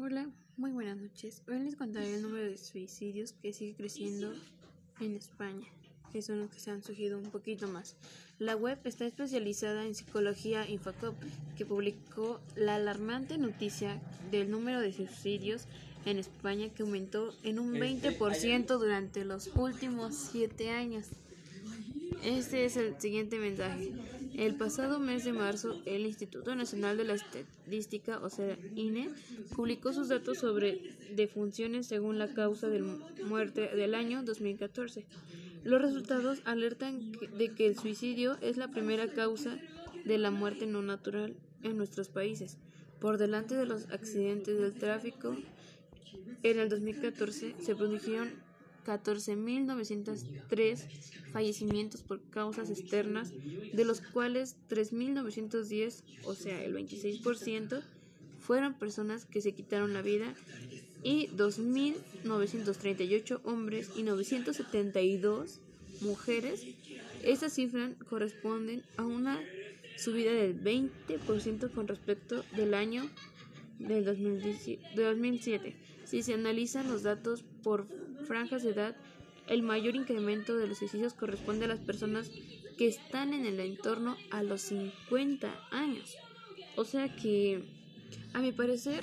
Hola, muy buenas noches. Hoy les contaré el número de suicidios que sigue creciendo en España, que son los que se han surgido un poquito más. La web está especializada en psicología Infocop, que publicó la alarmante noticia del número de suicidios en España que aumentó en un 20% durante los últimos siete años. Este es el siguiente mensaje. El pasado mes de marzo, el Instituto Nacional de la Estadística, o sea, INE, publicó sus datos sobre defunciones según la causa de muerte del año 2014. Los resultados alertan de que el suicidio es la primera causa de la muerte no natural en nuestros países, por delante de los accidentes del tráfico. En el 2014 se produjeron 14.903 fallecimientos por causas externas, de los cuales 3.910, o sea, el 26%, fueron personas que se quitaron la vida y 2.938 hombres y 972 mujeres. Estas cifras corresponden a una subida del 20% con respecto del año del 2007. Si se analizan los datos por franjas de edad, el mayor incremento de los suicidios corresponde a las personas que están en el entorno a los 50 años. O sea que, a mi parecer,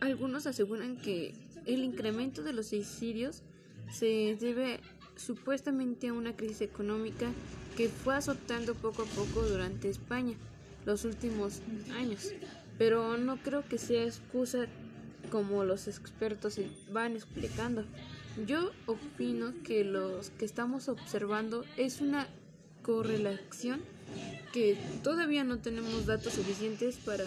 algunos aseguran que el incremento de los suicidios se debe supuestamente a una crisis económica que fue azotando poco a poco durante España los últimos años. Pero no creo que sea excusa como los expertos van explicando. Yo opino que los que estamos observando es una correlación que todavía no tenemos datos suficientes para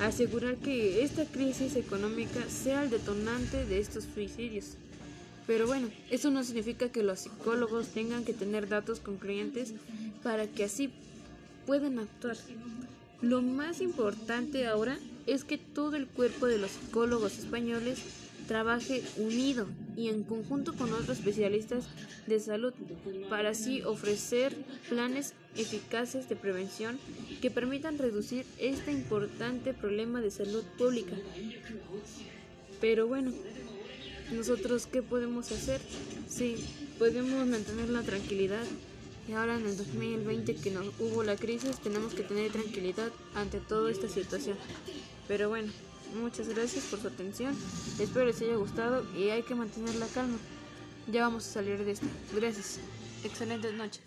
asegurar que esta crisis económica sea el detonante de estos suicidios. Pero bueno, eso no significa que los psicólogos tengan que tener datos concluyentes para que así puedan actuar. Lo más importante ahora es que todo el cuerpo de los psicólogos españoles trabaje unido y en conjunto con otros especialistas de salud para así ofrecer planes eficaces de prevención que permitan reducir este importante problema de salud pública. Pero bueno, nosotros qué podemos hacer? Sí, podemos mantener la tranquilidad y ahora en el 2020 que no hubo la crisis tenemos que tener tranquilidad ante toda esta situación. Pero bueno, muchas gracias por su atención. Espero les haya gustado y hay que mantener la calma. Ya vamos a salir de esto. Gracias. Excelente noche.